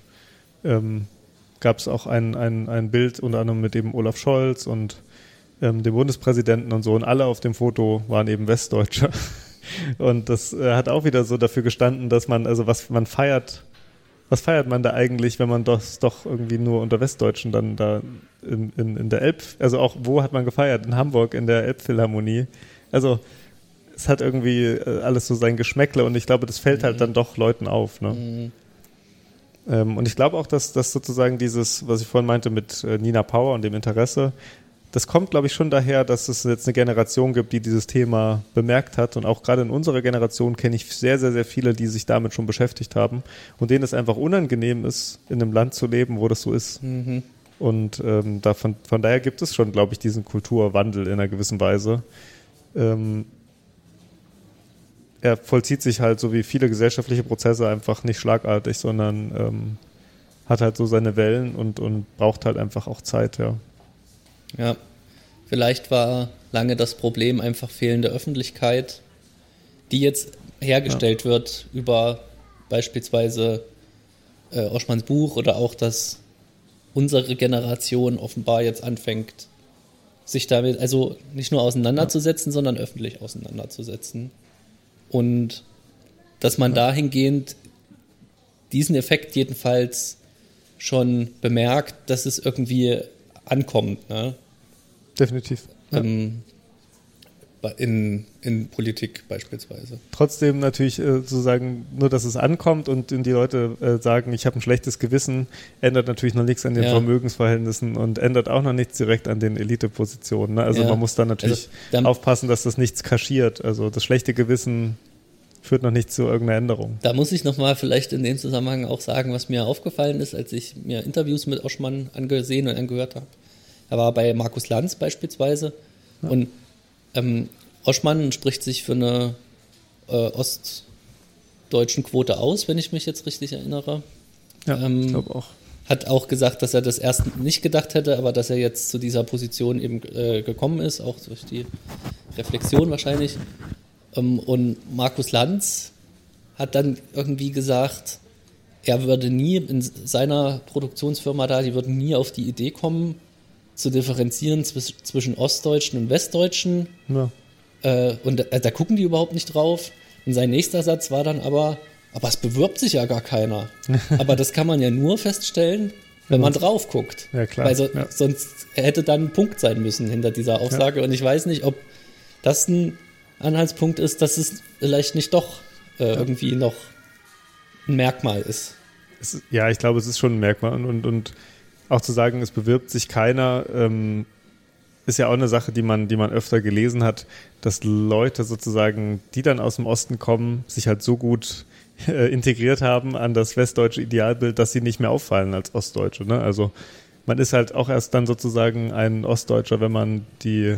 ähm, gab es auch ein, ein, ein Bild unter anderem mit eben Olaf Scholz und ähm, dem Bundespräsidenten und so und alle auf dem Foto waren eben Westdeutsche. Und das äh, hat auch wieder so dafür gestanden, dass man, also was man feiert, was feiert man da eigentlich, wenn man das doch irgendwie nur unter Westdeutschen dann da in, in, in der Elb, also auch wo hat man gefeiert? In Hamburg in der Elbphilharmonie. Also es hat irgendwie äh, alles so sein Geschmäckle und ich glaube, das fällt halt dann doch Leuten auf. Ne? Mhm. Ähm, und ich glaube auch, dass das sozusagen dieses, was ich vorhin meinte mit äh, Nina Power und dem Interesse, das kommt, glaube ich, schon daher, dass es jetzt eine Generation gibt, die dieses Thema bemerkt hat. Und auch gerade in unserer Generation kenne ich sehr, sehr, sehr viele, die sich damit schon beschäftigt haben und denen es einfach unangenehm ist, in einem Land zu leben, wo das so ist. Mhm. Und ähm, da von, von daher gibt es schon, glaube ich, diesen Kulturwandel in einer gewissen Weise. Ähm, er vollzieht sich halt so wie viele gesellschaftliche Prozesse einfach nicht schlagartig, sondern ähm, hat halt so seine Wellen und, und braucht halt einfach auch Zeit, ja. Ja, vielleicht war lange das Problem einfach fehlende Öffentlichkeit, die jetzt hergestellt ja. wird über beispielsweise äh, Oschmanns Buch oder auch, dass unsere Generation offenbar jetzt anfängt, sich damit also nicht nur auseinanderzusetzen, ja. sondern öffentlich auseinanderzusetzen. Und dass man dahingehend diesen Effekt jedenfalls schon bemerkt, dass es irgendwie ankommt. Ne? Definitiv. Ja. In, in Politik beispielsweise. Trotzdem natürlich äh, sozusagen, nur dass es ankommt und, die Leute äh, sagen, ich habe ein schlechtes Gewissen, ändert natürlich noch nichts an den ja. Vermögensverhältnissen und ändert auch noch nichts direkt an den Elitepositionen. Ne? Also ja. man muss dann natürlich also, dann, aufpassen, dass das nichts kaschiert. Also das schlechte Gewissen führt noch nicht zu irgendeiner Änderung. Da muss ich nochmal vielleicht in dem Zusammenhang auch sagen, was mir aufgefallen ist, als ich mir Interviews mit Oschmann angesehen und angehört habe. Er war bei Markus Lanz beispielsweise ja. und ähm, Oschmann spricht sich für eine äh, ostdeutschen Quote aus, wenn ich mich jetzt richtig erinnere. Ja, ähm, ich glaube auch. Hat auch gesagt, dass er das erst nicht gedacht hätte, aber dass er jetzt zu dieser Position eben äh, gekommen ist, auch durch die Reflexion wahrscheinlich. Ähm, und Markus Lanz hat dann irgendwie gesagt, er würde nie in seiner Produktionsfirma da, die würden nie auf die Idee kommen, zu differenzieren zwischen Ostdeutschen und Westdeutschen. Ja. Äh, und äh, da gucken die überhaupt nicht drauf. Und sein nächster Satz war dann aber, aber es bewirbt sich ja gar keiner. aber das kann man ja nur feststellen, wenn man drauf guckt. Ja, klar. Weil so, ja. sonst hätte dann ein Punkt sein müssen hinter dieser Aussage. Ja. Und ich weiß nicht, ob das ein Anhaltspunkt ist, dass es vielleicht nicht doch äh, irgendwie noch ein Merkmal ist. Es, ja, ich glaube, es ist schon ein Merkmal und, und, und auch zu sagen, es bewirbt sich keiner, ähm, ist ja auch eine Sache, die man, die man öfter gelesen hat, dass Leute sozusagen, die dann aus dem Osten kommen, sich halt so gut äh, integriert haben an das westdeutsche Idealbild, dass sie nicht mehr auffallen als Ostdeutsche. Ne? Also man ist halt auch erst dann sozusagen ein Ostdeutscher, wenn man die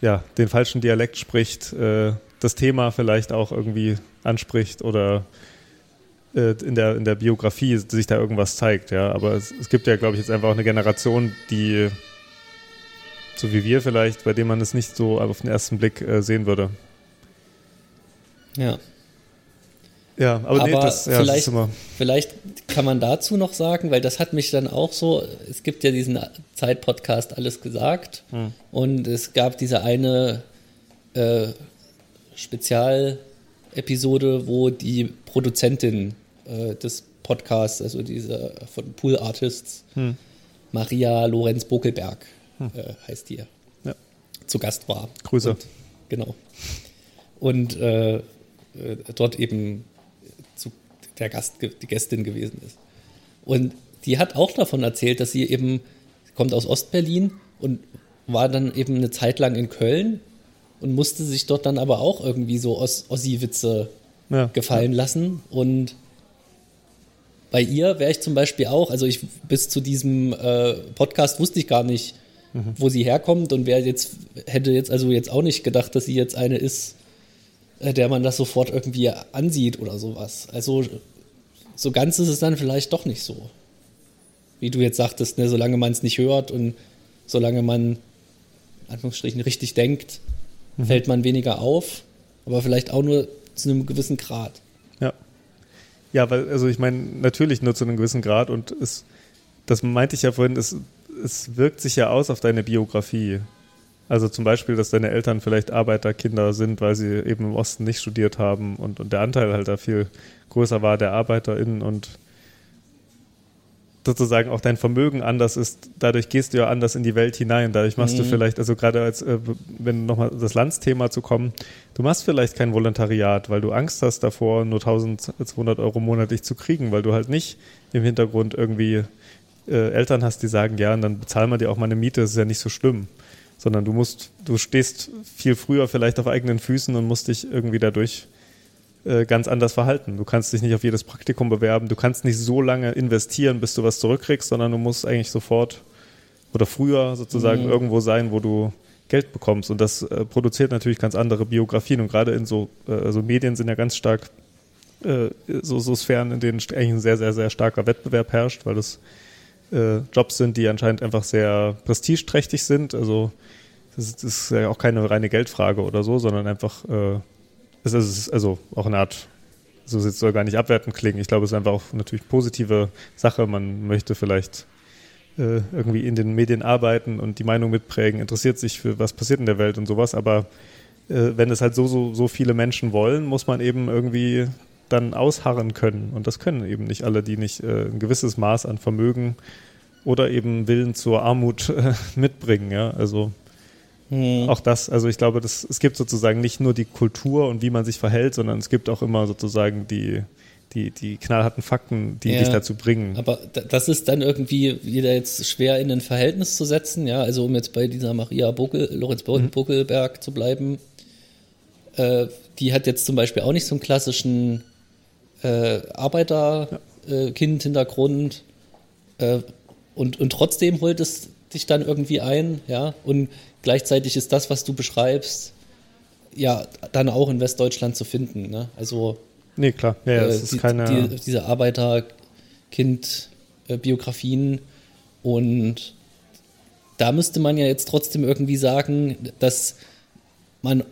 ja, den falschen Dialekt spricht, äh, das Thema vielleicht auch irgendwie anspricht oder in, der, in der Biografie sich da irgendwas zeigt, ja. Aber es, es gibt ja, glaube ich, jetzt einfach auch eine Generation, die, so wie wir vielleicht, bei dem man es nicht so auf den ersten Blick äh, sehen würde. Ja. Ja, aber, aber nee, das, ja, vielleicht, das vielleicht kann man dazu noch sagen, weil das hat mich dann auch so, es gibt ja diesen Zeit-Podcast Alles gesagt hm. und es gab diese eine äh, Spezialepisode, wo die Produzentin äh, des Podcasts, also diese von Pool Artists, hm. Maria Lorenz Bokelberg hm. äh, heißt die, ja. zu Gast war. Grüße. Und, genau. Und äh, äh dort eben der Gast, die Gästin gewesen ist. Und die hat auch davon erzählt, dass sie eben, sie kommt aus Ostberlin und war dann eben eine Zeit lang in Köln und musste sich dort dann aber auch irgendwie so Os Ossi-Witze ja, gefallen lassen. Und bei ihr wäre ich zum Beispiel auch, also ich bis zu diesem äh, Podcast wusste ich gar nicht, mhm. wo sie herkommt und wer jetzt hätte jetzt also jetzt auch nicht gedacht, dass sie jetzt eine ist, äh, der man das sofort irgendwie ansieht oder sowas. Also so ganz ist es dann vielleicht doch nicht so. Wie du jetzt sagtest, ne, solange man es nicht hört und solange man, Anführungsstrichen, richtig denkt, mhm. fällt man weniger auf, aber vielleicht auch nur zu einem gewissen Grad. Ja. Weil, also ich meine, natürlich nur zu einem gewissen Grad und es, das meinte ich ja vorhin, es, es wirkt sich ja aus auf deine Biografie. Also zum Beispiel, dass deine Eltern vielleicht Arbeiterkinder sind, weil sie eben im Osten nicht studiert haben und, und der Anteil halt da viel größer war der ArbeiterInnen und sozusagen auch dein Vermögen anders ist, dadurch gehst du ja anders in die Welt hinein. Dadurch machst mhm. du vielleicht, also gerade als, äh, wenn nochmal das Landsthema zu kommen, du machst vielleicht kein Volontariat, weil du Angst hast davor, nur 1200 Euro monatlich zu kriegen, weil du halt nicht im Hintergrund irgendwie äh, Eltern hast, die sagen, ja, und dann bezahlen wir dir auch mal eine Miete, das ist ja nicht so schlimm. Sondern du musst, du stehst viel früher vielleicht auf eigenen Füßen und musst dich irgendwie dadurch äh, ganz anders verhalten. Du kannst dich nicht auf jedes Praktikum bewerben, du kannst nicht so lange investieren, bis du was zurückkriegst, sondern du musst eigentlich sofort oder früher sozusagen mhm. irgendwo sein, wo du Geld bekommst. Und das äh, produziert natürlich ganz andere Biografien. Und gerade in so äh, also Medien sind ja ganz stark äh, so, so Sphären, in denen eigentlich ein sehr, sehr, sehr starker Wettbewerb herrscht, weil das äh, Jobs sind, die anscheinend einfach sehr prestigeträchtig sind. Also das, das ist ja auch keine reine Geldfrage oder so, sondern einfach äh, es ist also auch eine Art, so es soll gar nicht abwertend klingen. Ich glaube, es ist einfach auch natürlich positive Sache. Man möchte vielleicht äh, irgendwie in den Medien arbeiten und die Meinung mitprägen, interessiert sich für was passiert in der Welt und sowas. Aber äh, wenn es halt so, so, so viele Menschen wollen, muss man eben irgendwie dann ausharren können. Und das können eben nicht alle, die nicht äh, ein gewisses Maß an Vermögen oder eben Willen zur Armut äh, mitbringen. Ja? Also Mhm. Auch das, also ich glaube, das, es gibt sozusagen nicht nur die Kultur und wie man sich verhält, sondern es gibt auch immer sozusagen die, die, die knallharten Fakten, die ja, dich dazu bringen. Aber das ist dann irgendwie wieder jetzt schwer in ein Verhältnis zu setzen, ja, also um jetzt bei dieser Maria Buckel, Lorenz mhm. Buckelberg zu bleiben, äh, die hat jetzt zum Beispiel auch nicht so einen klassischen äh, Arbeiterkind-Hintergrund ja. äh, und, und trotzdem holt es dich dann irgendwie ein, ja, und gleichzeitig ist das, was du beschreibst, ja, dann auch in Westdeutschland zu finden. Ne? Also. Nee, klar. Ja, äh, ist keine. Die, diese Arbeiter-Kind-Biografien. Und da müsste man ja jetzt trotzdem irgendwie sagen, dass man,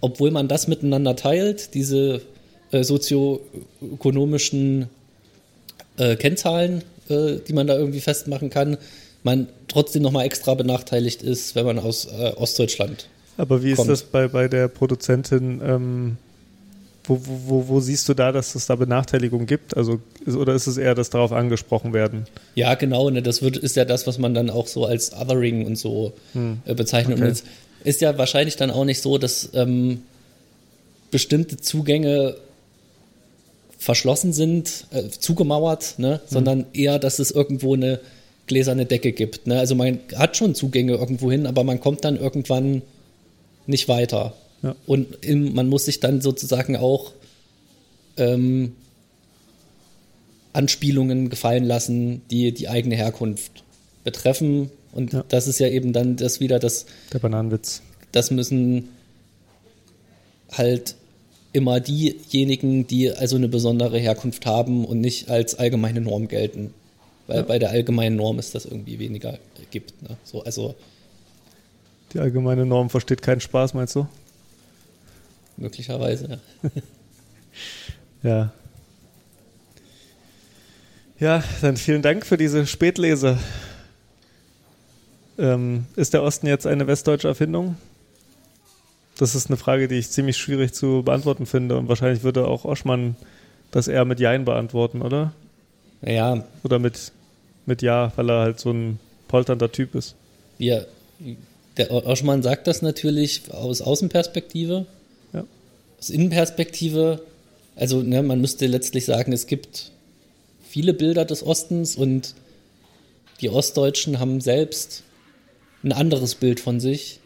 obwohl man das miteinander teilt, diese äh, sozioökonomischen äh, Kennzahlen, äh, die man da irgendwie festmachen kann, man trotzdem nochmal extra benachteiligt ist, wenn man aus äh, Ostdeutschland. Aber wie kommt. ist das bei, bei der Produzentin? Ähm, wo, wo, wo, siehst du da, dass es da Benachteiligungen gibt? Also, oder ist es eher, dass darauf angesprochen werden? Ja, genau. Ne, das wird, ist ja das, was man dann auch so als Othering und so hm. äh, bezeichnet. Okay. Und es ist ja wahrscheinlich dann auch nicht so, dass ähm, bestimmte Zugänge verschlossen sind, äh, zugemauert, ne? Hm. sondern eher, dass es irgendwo eine gläserne Decke gibt. Ne? Also man hat schon Zugänge irgendwo hin, aber man kommt dann irgendwann nicht weiter. Ja. Und im, man muss sich dann sozusagen auch ähm, Anspielungen gefallen lassen, die die eigene Herkunft betreffen. Und ja. das ist ja eben dann das wieder das. Der Bananenwitz. Das müssen halt immer diejenigen, die also eine besondere Herkunft haben und nicht als allgemeine Norm gelten weil ja. bei der allgemeinen Norm ist das irgendwie weniger gibt. Ne? So, also die allgemeine Norm versteht keinen Spaß, meinst du? Möglicherweise, ja. ja. Ja, dann vielen Dank für diese Spätlese. Ähm, ist der Osten jetzt eine westdeutsche Erfindung? Das ist eine Frage, die ich ziemlich schwierig zu beantworten finde und wahrscheinlich würde auch Oschmann das eher mit Jein beantworten, oder? Ja. Oder mit, mit Ja, weil er halt so ein polternder Typ ist. Ja, der Oschmann sagt das natürlich aus Außenperspektive. Aus Innenperspektive, also ne, man müsste letztlich sagen, es gibt viele Bilder des Ostens und die Ostdeutschen haben selbst ein anderes Bild von sich,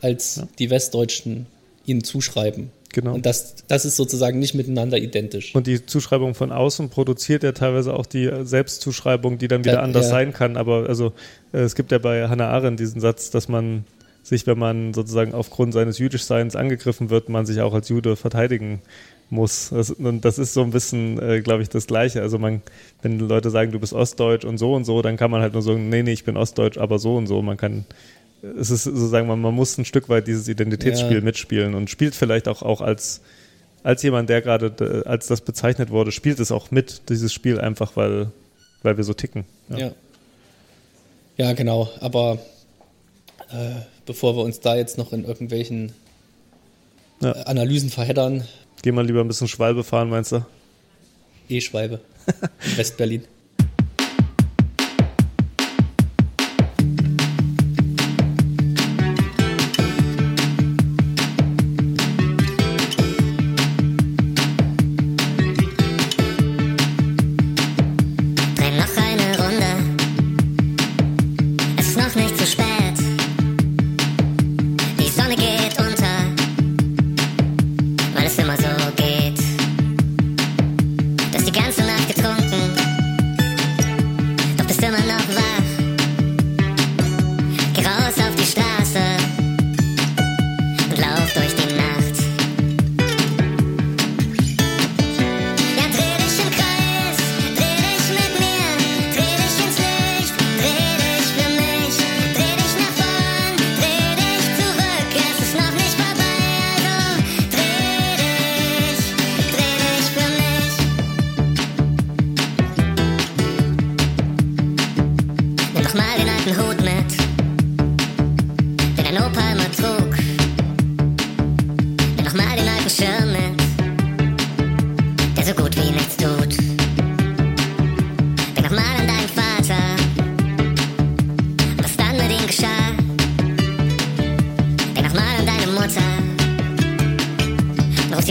als ja. die Westdeutschen ihnen zuschreiben. Genau. Und das, das ist sozusagen nicht miteinander identisch. Und die Zuschreibung von außen produziert ja teilweise auch die Selbstzuschreibung, die dann wieder ja, anders ja. sein kann. Aber also äh, es gibt ja bei Hannah Arendt diesen Satz, dass man sich, wenn man sozusagen aufgrund seines Jüdischseins angegriffen wird, man sich auch als Jude verteidigen muss. Das, und das ist so ein bisschen, äh, glaube ich, das Gleiche. Also man, wenn Leute sagen, du bist Ostdeutsch und so und so, dann kann man halt nur sagen, nee, nee, ich bin Ostdeutsch, aber so und so. Man kann es ist sozusagen, man, man muss ein Stück weit dieses Identitätsspiel ja. mitspielen und spielt vielleicht auch, auch als, als jemand, der gerade, als das bezeichnet wurde, spielt es auch mit, dieses Spiel einfach, weil, weil wir so ticken. Ja, ja. ja genau. Aber äh, bevor wir uns da jetzt noch in irgendwelchen ja. äh, Analysen verheddern. Geh mal lieber ein bisschen Schwalbe fahren, meinst du? E-Schwalbe. Westberlin.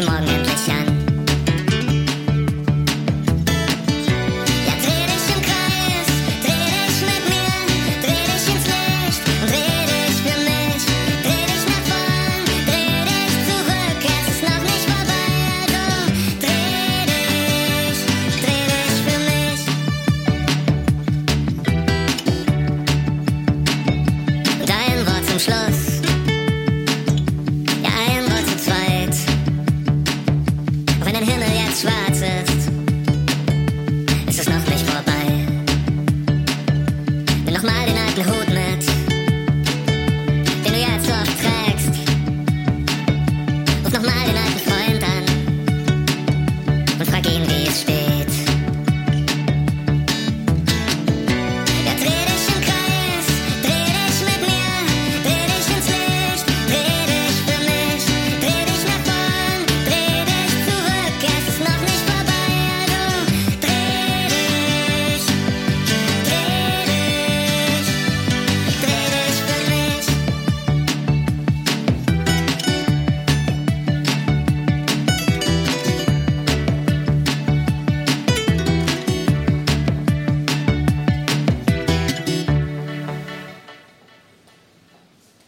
Mal an deine Mutter, und ruf sie